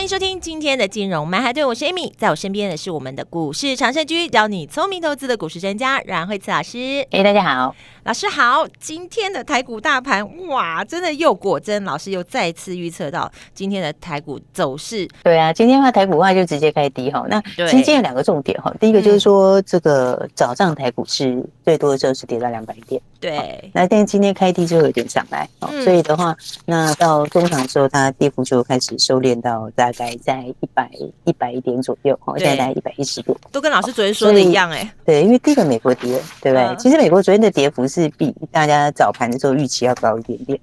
欢迎收听今天的金融曼哈顿，我是 Amy，在我身边的是我们的股市常胜军，教你聪明投资的股市专家阮慧慈老师。哎，大家好，老师好。今天的台股大盘，哇，真的又果真，老师又再次预测到今天的台股走势。对啊，今天的话台股的话就直接开低哈。那其实今天有两个重点哈，第一个就是说这个早上台股是最多的时候是跌到两百点，对。那但是今天开低之后有点上来，嗯，所以的话，那到中场的时候，它跌幅就开始收敛到。大概在一百一百一点左右，哦，现在大概一百一十多，都跟老师昨天说的一样哎、欸。对，因为第一个美国跌，对不对？嗯、其实美国昨天的跌幅是比大家早盘的时候预期要高一点点。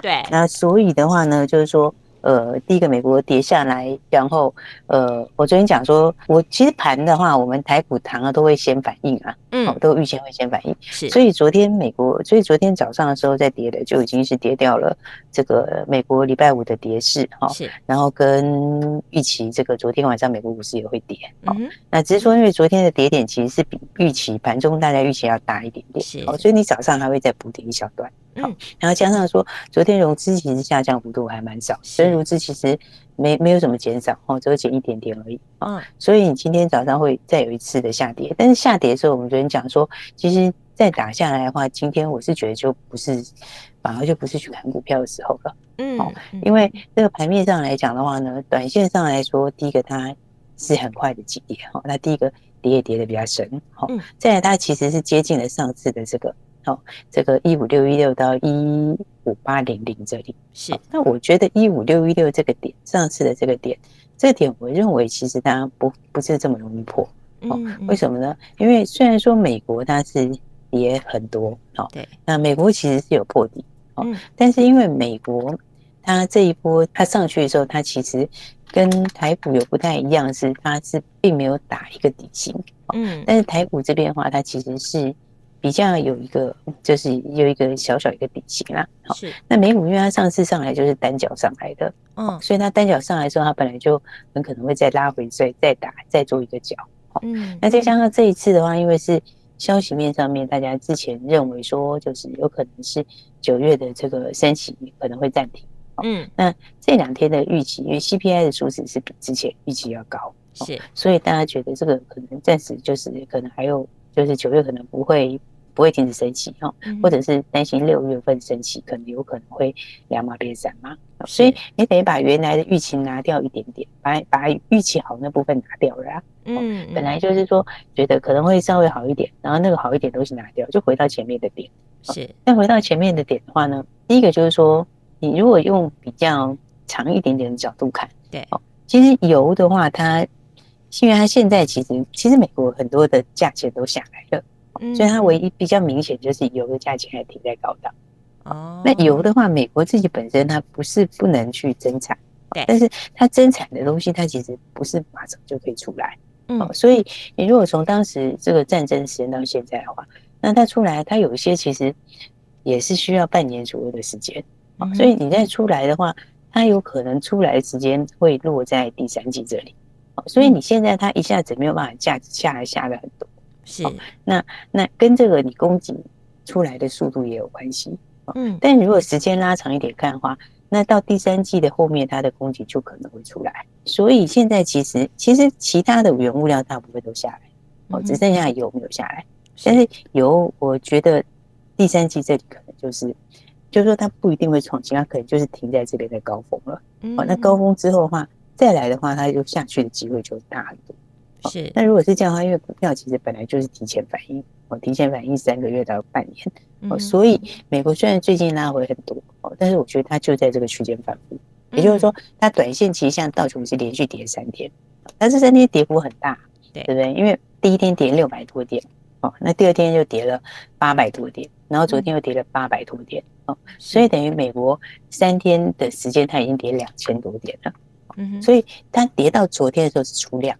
对。那所以的话呢，就是说。呃，第一个美国跌下来，然后呃，我昨天讲说，我其实盘的话，我们台股糖啊都会先反应啊，嗯，都预先会先反应，是，所以昨天美国，所以昨天早上的时候在跌的就已经是跌掉了这个美国礼拜五的跌势哈，是，然后跟预期这个昨天晚上美国股市也会跌，嗯，那只是说因为昨天的跌点其实是比预期盘中大家预期要大一点点，是，哦，所以你早上还会再补跌一小段。好，然后加上说，昨天融资其实下降幅度还蛮少，所以融资其实没没有什么减少哦，只有减一点点而已。嗯，所以你今天早上会再有一次的下跌，但是下跌的时候，我们昨天讲说，其实再打下来的话，今天我是觉得就不是，反而就不是去看股票的时候了。嗯，哦，因为这个盘面上来讲的话呢，短线上来说，第一个它是很快的急跌哈，那第一个跌也跌得比较深，好，再来它其实是接近了上次的这个。好，这个一五六一六到一五八零零这里是，那我觉得一五六一六这个点，上次的这个点，这个点我认为其实它不不是这么容易破，哦，为什么呢？因为虽然说美国它是跌很多，哦，对，那美国其实是有破底，哦，但是因为美国它这一波它上去的时候，它其实跟台股有不太一样，是它是并没有打一个底型，嗯，但是台股这边的话，它其实是。比较有一个，就是有一个小小一个底型啦。好，那美股因为它上次上来就是单脚上来的，嗯，所以它单脚上来之后，它本来就很可能会再拉回，所以再打，再做一个脚。嗯，那再加上这一次的话，因为是消息面上面，大家之前认为说，就是有可能是九月的这个升息可能会暂停。嗯，那这两天的预期，因为 CPI 的数值是比之前预期要高，是，所以大家觉得这个可能暂时就是可能还有，就是九月可能不会。不会停止升息哈，或者是担心六月份升息可能有可能会两码变三码，所以你得把原来的预期拿掉一点点，把把预期好那部分拿掉了啊。嗯，本来就是说觉得可能会稍微好一点，然后那个好一点东西拿掉，就回到前面的点。是，那回到前面的点的话呢，第一个就是说，你如果用比较长一点点的角度看，对，哦，其实油的话，它因为它现在其实其实美国很多的价钱都下来了。所以它唯一比较明显就是油的价钱还停在高档。哦，那油的话，美国自己本身它不是不能去增产，对，但是它增产的东西它其实不是马上就可以出来。嗯，所以你如果从当时这个战争时间到现在的话，那它出来，它有一些其实也是需要半年左右的时间。嗯，所以你再出来的话，它有可能出来的时间会落在第三季这里。所以你现在它一下子没有办法价值下来下来很多。是，那那跟这个你供给出来的速度也有关系，嗯，但如果时间拉长一点看的话，那到第三季的后面，它的供给就可能会出来。所以现在其实其实其他的原物料大部分都下来，哦，只剩下油没有下来。但是油，我觉得第三季这里可能就是，就是说它不一定会创新，它可能就是停在这边的高峰了。哦，那高峰之后的话，再来的话，它就下去的机会就大很多。是，那如果是这样的话，因为股票其实本来就是提前反应，哦，提前反应三个月到半年，哦，所以美国虽然最近拉回很多，哦，但是我觉得它就在这个区间反复，也就是说，它短线其实像道琼是连续跌三天，但是三天跌幅很大，对不对？因为第一天跌六百多点，哦，那第二天就跌了八百多点，然后昨天又跌了八百多点，哦，所以等于美国三天的时间它已经跌两千多点了。嗯，所以它跌到昨天的时候是出量，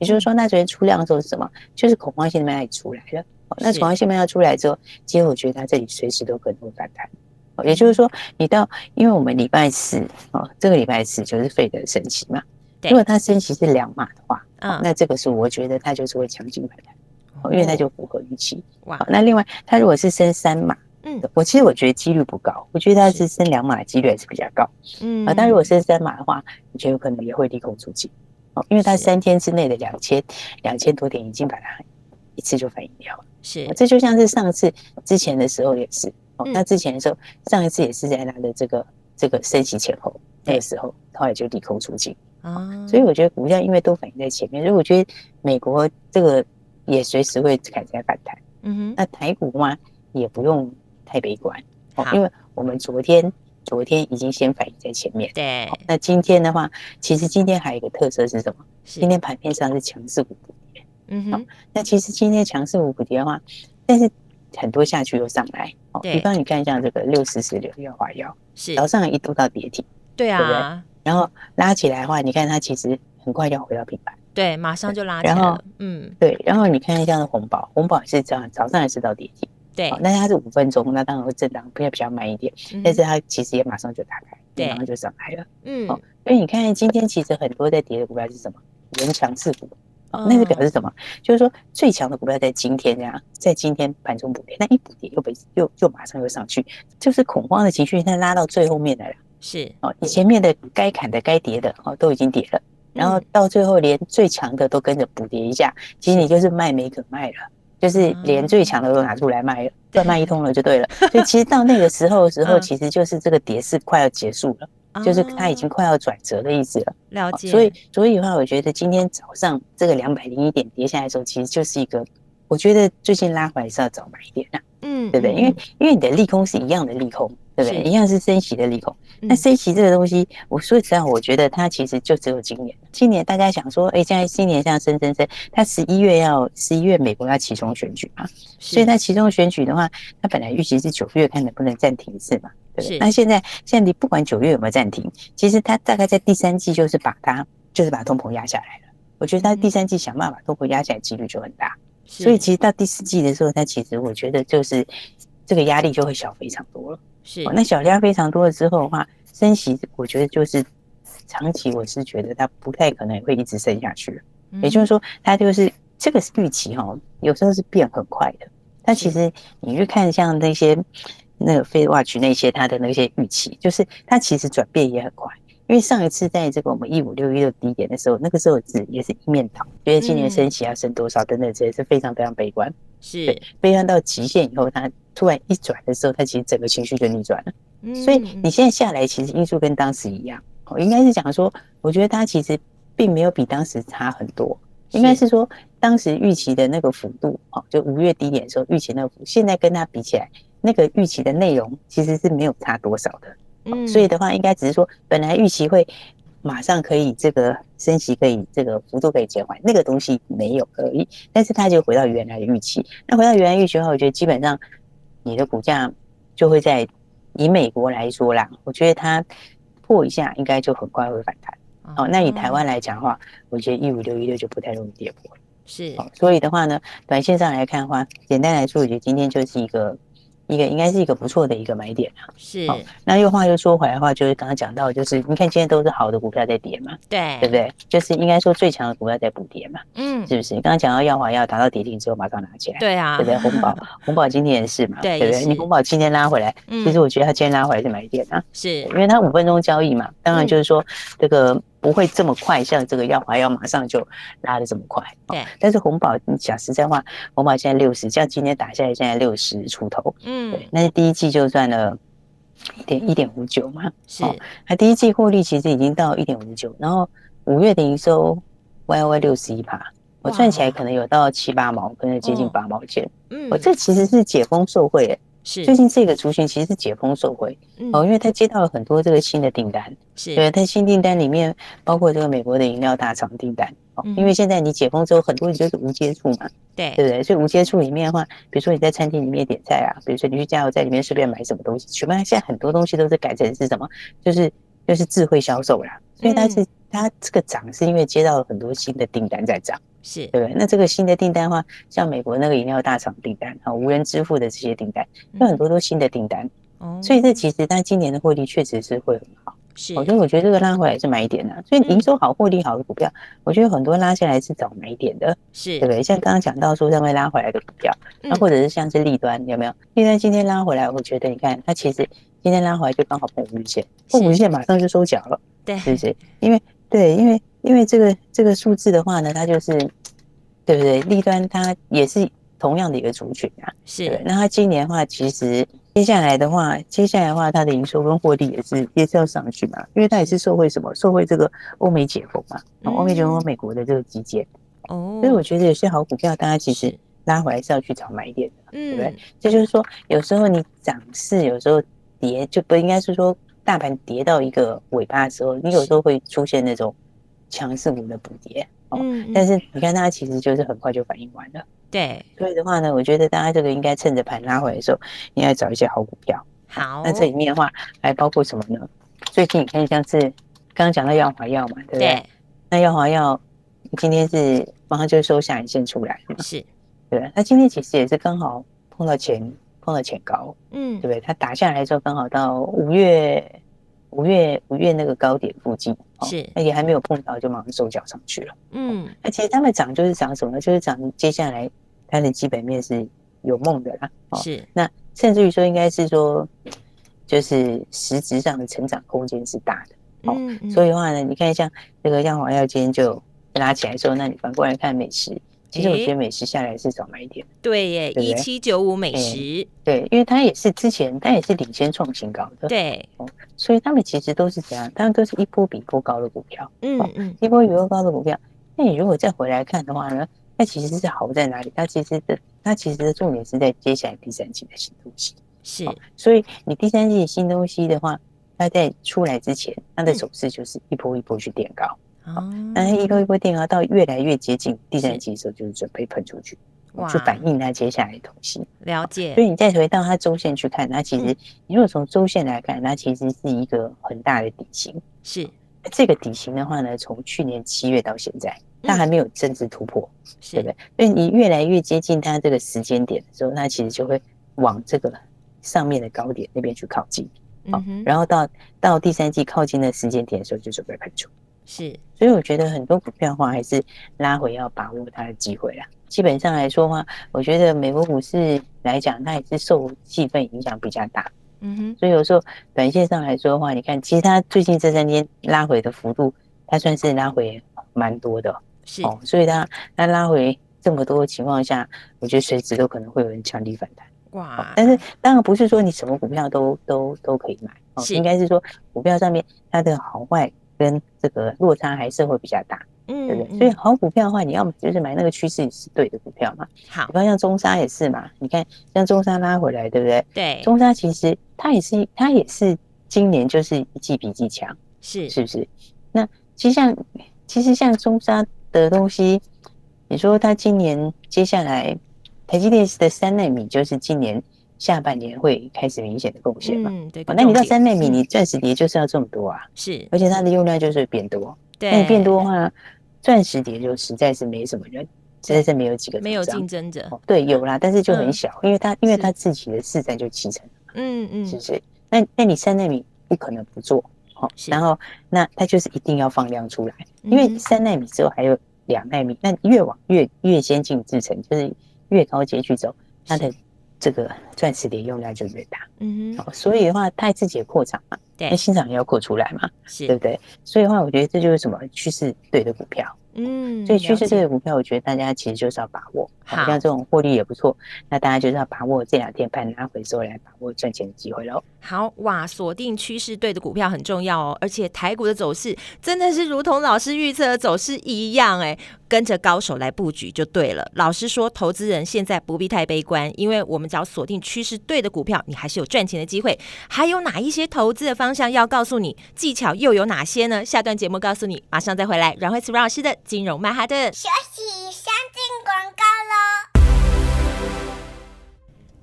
也就是说，那昨天出量的时候是什么？就是恐慌性的卖压出来了。那恐慌性卖压出来之后，其实我觉得它这里随时都可能会反弹。也就是说，你到因为我们礼拜四哦，这个礼拜四就是费德升息嘛。如果它升息是两码的话，嗯，那这个是我觉得它就是会强劲反弹，因为它就符合预期。哇，那另外它如果是升三码，嗯，我其实我觉得几率不高，我觉得它是升两码的几率还是比较高。嗯，啊，但如果升三码的话，我觉得有可能也会利空出尽。哦，因为它三天之内的两千两千多点已经把它一次就反映掉了。是，这就像是上次之前的时候也是。哦，那之前的时候，上一次也是在它的这个这个升息前后那个时候，后来就利空出尽。啊，所以我觉得股价因为都反映在前面，所以我觉得美国这个也随时会开始反弹。嗯哼，那台股嘛也不用太悲观，哦，因为我们昨天昨天已经先反映在前面。对，那今天的话，其实今天还有一个特色是什么？今天盘面上是强势股补跌。嗯哼，那其实今天强势股补跌的话，但是很多下去又上来。哦，比方你看像这个六四四六药华药，是早上一度到跌停。对啊。对不对？然后拉起来的话，你看它其实很快就要回到平盘，对，马上就拉起来了。然后，嗯，对，然后你看一下红宝，红宝是这样，早上也是到跌停，对，那它是五分钟，那当然会震荡，比较比较慢一点，但是它其实也马上就打开，对，然后就上来了，嗯，哦所以你看今天其实很多在跌的股票是什么？原强势股，那个表示什么？就是说最强的股票在今天这样，在今天盘中补跌，那一补跌又被又又马上又上去，就是恐慌的情绪，它拉到最后面来了。是。哦，你前面的该砍的、该跌的哦，都已经跌了，然后到最后连最强的都跟着补跌一下，其实你就是卖没可卖了，就是连最强的都拿出来卖了，再卖一通了就对了。所以其实到那个时候的时候，其实就是这个跌势快要结束了，就是它已经快要转折的意思了。了解。所以所以的话，我觉得今天早上这个两百零一点跌下来的时候，其实就是一个，我觉得最近拉回来是要早买一点的，嗯，对不对？因为因为你的利空是一样的利空。对不对？一样是升息的利空。那升息这个东西，我说实在，我觉得它其实就只有今年。今年大家想说，哎，现在今年这样升升升，它十一月要十一月美国要期中选举嘛，所以它期中选举的话，它本来预期是九月看能不能暂停一次嘛，对不对？那现在现在你不管九月有没有暂停，其实它大概在第三季就是把它就是把通膨压下来了。我觉得它第三季想办法把通膨压下来几率就很大，所以其实到第四季的时候，它其实我觉得就是这个压力就会小非常多了。是，那小量非常多了之后的话，升息，我觉得就是长期，我是觉得它不太可能会一直升下去了。也就是说，它就是这个预期哈，有时候是变很快的。它其实你去看像那些那个 FedWatch 那些它的那些预期，就是它其实转变也很快。因为上一次在这个我们一五六一六低点的时候，那个时候是也是一面倒，觉得今年升息要升多少等等这些是非常非常悲观。是，悲伤到极限以后，他突然一转的时候，他其实整个情绪就逆转了。嗯，所以你现在下来，其实因素跟当时一样。我应该是讲说，我觉得他其实并没有比当时差很多。应该是说，当时预期的那个幅度，哦，就五月低点的时候预期那个幅，现在跟他比起来，那个预期的内容其实是没有差多少的。嗯，所以的话，应该只是说，本来预期会。马上可以这个升息，可以这个幅度可以减缓，那个东西没有而已，但是它就回到原来的预期。那回到原来预期的话，我觉得基本上你的股价就会在以美国来说啦，我觉得它破一下应该就很快会反弹。哦，那以台湾来讲的话，我觉得一五六一六就不太容易跌破。是，所以的话呢，短线上来看的话，简单来说，我觉得今天就是一个。一个应该是一个不错的一个买点啊，是。那又话又说回来的话，就是刚刚讲到，就是你看今天都是好的股票在跌嘛，对，对不对？就是应该说最强的股票在补跌嘛，嗯，是不是？你刚刚讲到耀华要达到跌停之后马上拿起来，对啊，对不对？红宝 红宝今天也是嘛，对不对？你红宝今天拉回来，其实我觉得它今天拉回来是买点啊，是因为它五分钟交易嘛，当然就是说这个。不会这么快，像这个药华药马上就拉的这么快。对，但是红宝，你讲实在话，红宝现在六十，像今天打下来，现在六十出头。嗯，对，那第一季就赚了一点一点五九嘛。是，它第一季获利其实已经到一点五九，然后五月的营收 Y O Y 六十一趴，我赚起来可能有到七八毛，可能接近八毛钱。嗯，我这其实是解封受惠诶。是。最近这个族群其实是解封受惠哦，因为他接到了很多这个新的订单，是。对，他新订单里面包括这个美国的饮料大厂订单哦，因为现在你解封之后，很多人就是无接触嘛，对。对不对？所以无接触里面的话，比如说你在餐厅里面点菜啊，比如说你去加油站里面随便买什么东西，全部现在很多东西都是改成是什么，就是就是智慧销售啦。所以它是它这个涨是因为接到了很多新的订单在涨，是对不对？那这个新的订单的话，像美国那个饮料大厂订单啊，无人支付的这些订单，有很多都新的订单，哦，所以这其实它今年的获利确实是会很好。是，所以我觉得这个拉回来是买点的，所以营收好、获利好的股票，我觉得很多拉下来是找买点的，是对不对？像刚刚讲到说认为拉回来的股票，那或者是像是利端有没有？立端今天拉回来，我觉得你看它其实今天拉回来就刚好破五日线，破五日线马上就收脚了，对，是不是？因为对，因为因为这个这个数字的话呢，它就是对不对？立端它也是同样的一个族群啊，是。那它今年的话，其实。接下来的话，接下来的话，它的营收跟获利也是也是要上去嘛，因为它也是受惠什么？受惠这个欧美解封嘛，欧美解封美国的这个基建哦，所以我觉得有些好股票，大家其实拉回来是要去找买点的，对不对？这就是说，有时候你涨势，有时候跌，就不应该是说大盘跌到一个尾巴的时候，你有时候会出现那种强势股的补跌哦，但是你看它其实就是很快就反应完了。对，所以的话呢，我觉得大家这个应该趁着盘拉回来的时候，应该找一些好股票。好，那这里面的话还包括什么呢？最近你看像是刚刚讲到药华药嘛，对不对？对，那药华药今天是马上就收下影线出来嘛？是，对。那今天其实也是刚好碰到前碰到前高，嗯，对不对？它打下来的时候刚好到五月五月五月那个高点附近，是，那也还没有碰到，就马上收脚上去了。嗯，那其实他们涨就是涨什么呢？就是涨接下来。它的基本面是有梦的啦，是那甚至于说应该是说，就是实质上的成长空间是大的，嗯，嗯，所以的话呢，你看像这个药华药今天就拉起来之后，那你反过来看美食，其实我觉得美食下来是早买一点，对耶，一七九五美食，对，因为它也是之前它也是领先创新高的，对，所以他们其实都是怎样？他们都是一波比一波高的股票，嗯嗯，一波比一波高的股票，那你如果再回来看的话呢？它其实是好在哪里？它其实的，它其实的重点是在接下来第三季的新东西。是，所以你第三季的新东西的话，它在出来之前，它的走势就是一波一波去垫高。哦，那一波一波垫高到越来越接近第三季的时候，就是准备喷出去，去反映它接下来的东西。了解。所以你再回到它周线去看，它其实你如果从周线来看，它其实是一个很大的底型。是，这个底型的话呢，从去年七月到现在。它还没有真正突破，嗯、对不对？所以你越来越接近它这个时间点的时候，那其实就会往这个上面的高点那边去靠近，好、然后到到第三季靠近的时间点的时候，就准备喷出。是，所以我觉得很多股票的话，还是拉回要把握它的机会啦。基本上来说的话，我觉得美国股市来讲，它也是受气氛影响比较大。嗯哼，所以有时候短线上来说的话，你看，其实它最近这三天拉回的幅度，它算是拉回蛮多的。是哦，所以它它拉回这么多的情况下，我觉得随时都可能会有人强力反弹。哇！但是当然不是说你什么股票都都都可以买哦，应该是说股票上面它的好坏跟这个落差还是会比较大，嗯，对不对？所以好股票的话，你要么就是买那个趋势是对的股票嘛。好，比方像中沙也是嘛，你看像中沙拉回来，对不对？对，中沙其实它也是它也是今年就是一季比一季强，是是不是？那其实像其实像中沙。的东西，你说它今年接下来台积电的三纳米，就是今年下半年会开始明显的贡献嘛？嗯，对。那你到三纳米，你钻石碟就是要这么多啊？是，而且它的用量就是会变多。对，那你变多的话，钻石碟就实在是没什么人，实在是没有几个没有竞争者。对，有啦，但是就很小，因为它因为它自己的市占就七成。嗯嗯，是不是？那那你三纳米不可能不做。然后那它就是一定要放量出来，因为三纳米之后还有两纳米，那越往越越先进制程，就是越高阶去走，它的这个钻石的用量就越大。嗯哼，所以的话，太自己也扩张嘛，对，那新厂也要扩出来嘛，是对不对？所以的话，我觉得这就是什么趋势对的股票。嗯，所以趋势对的股票，我觉得大家其实就是要把握，好像这种获利也不错，那大家就是要把握这两天盘拉回收来把握赚钱的机会喽。好哇，锁定趋势对的股票很重要哦，而且台股的走势真的是如同老师预测的走势一样，哎，跟着高手来布局就对了。老师说，投资人现在不必太悲观，因为我们只要锁定趋势对的股票，你还是有赚钱的机会。还有哪一些投资的方方向要告诉你？技巧又有哪些呢？下段节目告诉你，马上再回来。阮慧慈阮老师的。金融曼哈顿，休息，先进广告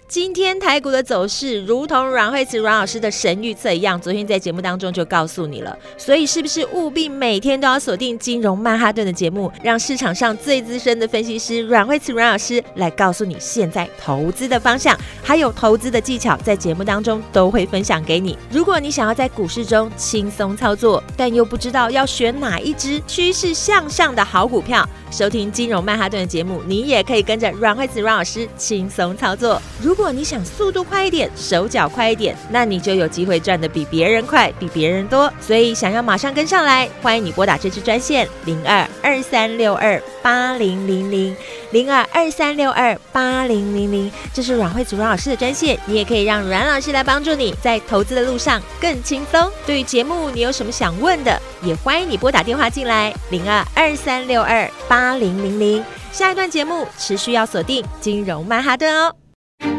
今天台股的走势，如同阮慧慈阮老师的神预测一样，昨天在节目当中就告诉你了。所以是不是务必每天都要锁定金融曼哈顿的节目，让市场上最资深的分析师阮慧慈阮老师来告诉你现在投资的方向，还有投资的技巧，在节目当中都会分享给你。如果你想要在股市中轻松操作，但又不知道要选哪一只趋势向上的好股票，收听金融曼哈顿的节目，你也可以跟着阮慧慈阮老师轻松操作。如如果你想速度快一点，手脚快一点，那你就有机会赚得比别人快，比别人多。所以想要马上跟上来，欢迎你拨打这支专线零二二三六二八零零零零二二三六二八零零零，这是阮慧祖阮老师的专线，你也可以让阮老师来帮助你在投资的路上更轻松。对于节目你有什么想问的，也欢迎你拨打电话进来零二二三六二八零零零。下一段节目持续要锁定金融曼哈顿哦。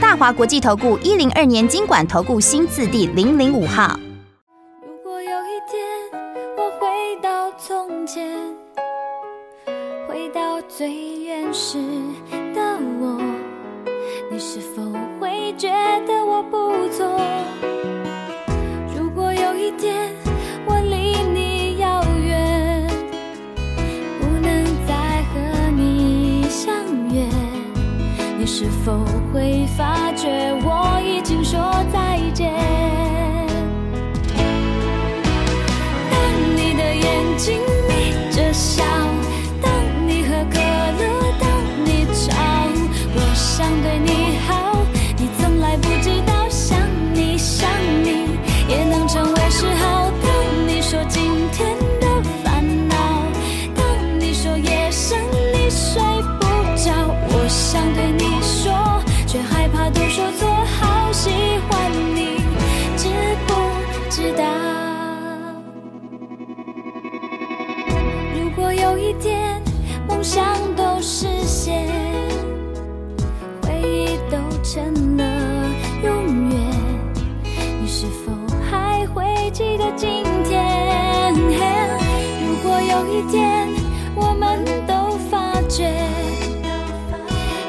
大华国际投顾一零二年金管投顾新字第零零五号。如果有一天我回到从前，回到最原始你是否会发觉我已经说再见？当你的眼睛有一天我们都发觉，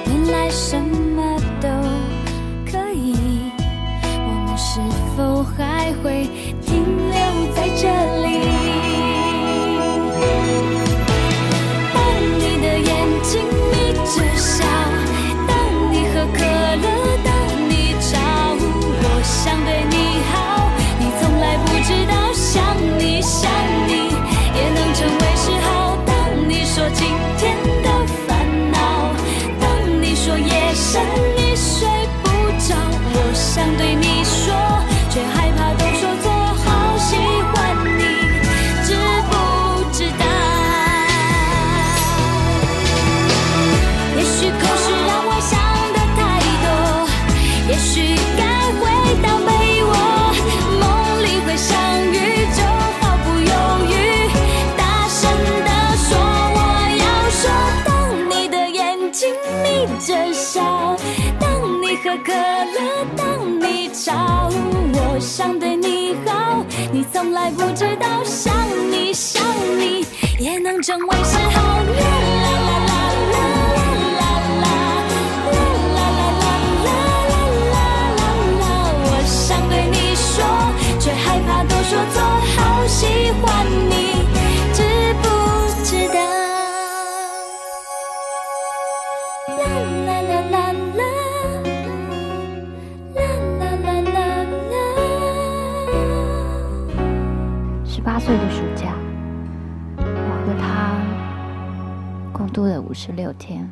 原来什么都可以。我们是否？还会停留在这里。想对你好，你从来不知道，想你想你也能成为嗜好。啦啦啦啦啦啦啦啦啦啦啦啦啦，我想对你说，却害怕都说错，好喜欢你，度的五十六天。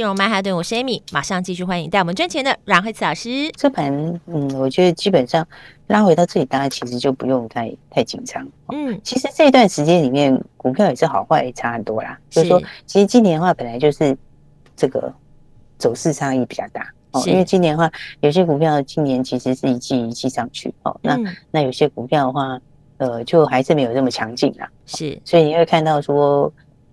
金融曼哈顿，我是 Amy，马上继续欢迎带我们赚钱的阮慧慈老师。这盘，嗯，我觉得基本上拉回到这里，大家其实就不用太太紧张。嗯，其实这一段时间里面，股票也是好坏也差很多啦。是就是说，其实今年的话，本来就是这个走势差异比较大哦。因为今年的话，有些股票今年其实是一季一季上去哦。那、嗯、那有些股票的话，呃，就还是没有这么强劲啦。是，所以你会看到说。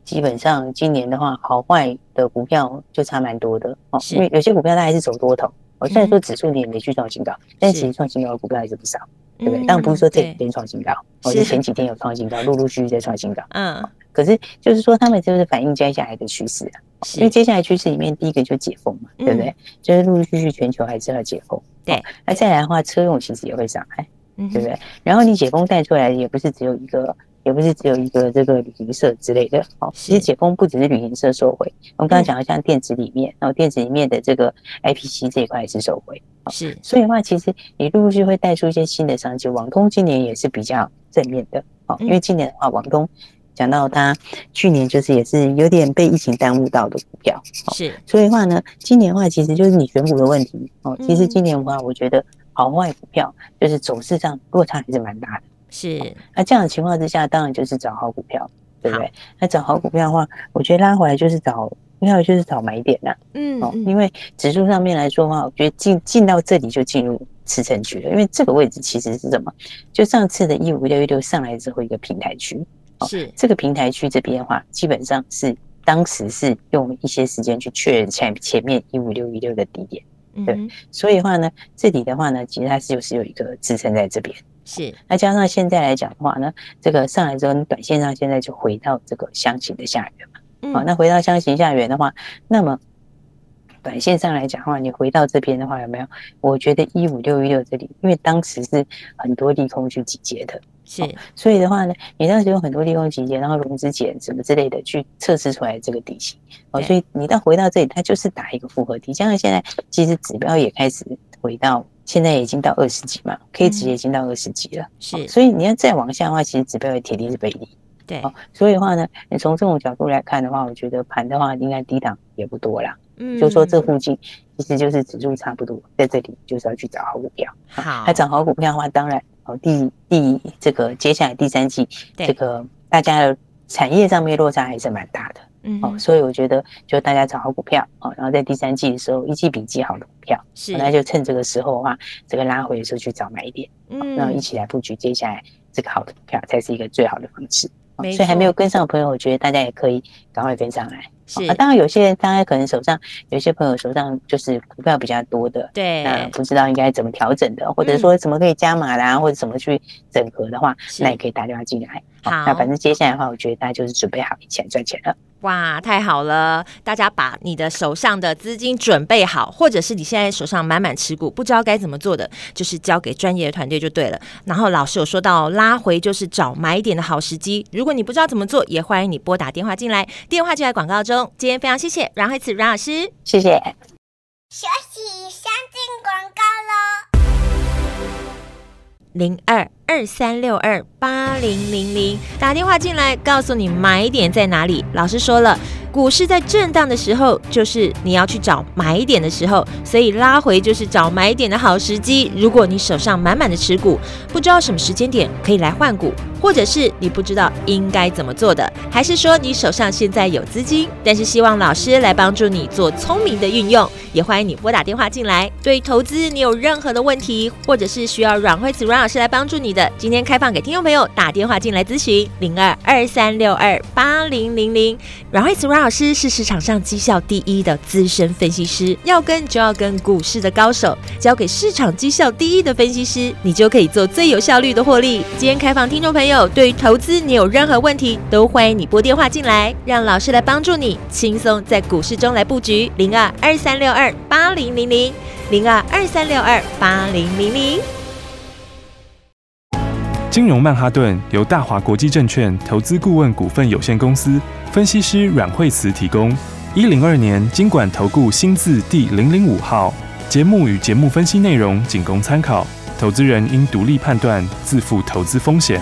基本上今年的话，好坏的股票就差蛮多的哦，因为有些股票它还是走多头。我虽然说指数你也没去创新高，但其实创新高的股票还是不少，对不对？当然不是说这几天创新高，或者前几天有创新高，陆陆续续在创新高。嗯，可是就是说他们就是反映接下来的趋势啊，因为接下来趋势里面第一个就解封嘛，对不对？就是陆陆续续全球还是要解封。对，那再来的话，车用其实也会上来，对不对？然后你解封带出来也不是只有一个。也不是只有一个这个旅行社之类的，哦，其实解封不只是旅行社收回，我们刚刚讲到像电子里面，然后电子里面的这个 IPC 这一块也是收回，是，所以的话，其实你陆陆续续会带出一些新的商机。网通今年也是比较正面的，哦，因为今年的话，网通讲到它去年就是也是有点被疫情耽误到的股票，是，所以的话呢，今年的话其实就是你选股的问题，哦，其实今年的话，我觉得好坏股票就是走势上落差还是蛮大的。是，那这样的情况之下，当然就是找好股票，对不对？那找好股票的话，我觉得拉回来就是找，应该就是找买点啦。嗯，哦，因为指数上面来说的话，我觉得进进到这里就进入支撑区了，因为这个位置其实是什么？就上次的一五六一六上来之后一个平台区，是这个平台区这边的话，基本上是当时是用一些时间去确认前前面一五六一六的低点，对，所以的话呢，这里的话呢，其实它是就是有一个支撑在这边。是，那加上现在来讲的话呢，这个上来之后，你短线上现在就回到这个箱型的下缘嘛。嗯。好，那回到箱型下缘的话，那么短线上来讲的话，你回到这边的话，有没有？我觉得一五六一六这里，因为当时是很多利空去集结的，是，所以的话呢，你当时有很多利空集结，然后融资减什么之类的去测试出来这个底型，哦，所以你到回到这里，它就是打一个复合底。加上现在其实指标也开始回到。现在已经到二十几嘛，K 值已经到二十几了，嗯、是，所以你要再往下的话，其实指标也铁定是背离。对，所以的话呢，你从这种角度来看的话，我觉得盘的话应该低档也不多啦。嗯，就说这附近其实就是指数差不多在这里，就是要去找好股票。好，那找好股票的话，当然哦，第第这个接下来第三季，这个大家的产业上面落差还是蛮大的。嗯，哦，所以我觉得就大家找好股票哦，然后在第三季的时候一季比一季好的股票，是，那就趁这个时候的话，这个拉回的时候去找买点，嗯，然后一起来布局接下来这个好的股票，才是一个最好的方式。所以还没有跟上的朋友，我觉得大家也可以赶快跟上来。是啊，当然有些人，大家可能手上有些朋友手上就是股票比较多的，对，那不知道应该怎么调整的，或者说怎么可以加码啦，或者怎么去整合的话，那也可以打电话进来。好，那反正接下来的话，我觉得大家就是准备好一起来赚钱了。哇，太好了！大家把你的手上的资金准备好，或者是你现在手上满满持股，不知道该怎么做的，就是交给专业的团队就对了。然后老师有说到拉回就是找买点的好时机，如果你不知道怎么做，也欢迎你拨打电话进来，电话就在广告中。今天非常谢谢阮蕙慈阮老师，谢谢。休息，先进广告喽。零二二三六二八零零零，打电话进来，告诉你买点在哪里。老师说了。股市在震荡的时候，就是你要去找买点的时候，所以拉回就是找买点的好时机。如果你手上满满的持股，不知道什么时间点可以来换股，或者是你不知道应该怎么做的，还是说你手上现在有资金，但是希望老师来帮助你做聪明的运用，也欢迎你拨打电话进来。对投资你有任何的问题，或者是需要阮蕙慈阮老师来帮助你的，今天开放给听众朋友打电话进来咨询零二二三六二八零零零，阮蕙慈阮老师是市场上绩效第一的资深分析师，要跟就要跟股市的高手，交给市场绩效第一的分析师，你就可以做最有效率的获利。今天开放听众朋友，对于投资你有任何问题，都欢迎你拨电话进来，让老师来帮助你轻松在股市中来布局。零二二三六二八零零零零二二三六二八零零零。金融曼哈顿由大华国际证券投资顾问股份有限公司分析师阮蕙慈提供。一零二年金管投顾新字第零零五号。节目与节目分析内容仅供参考，投资人应独立判断，自负投资风险。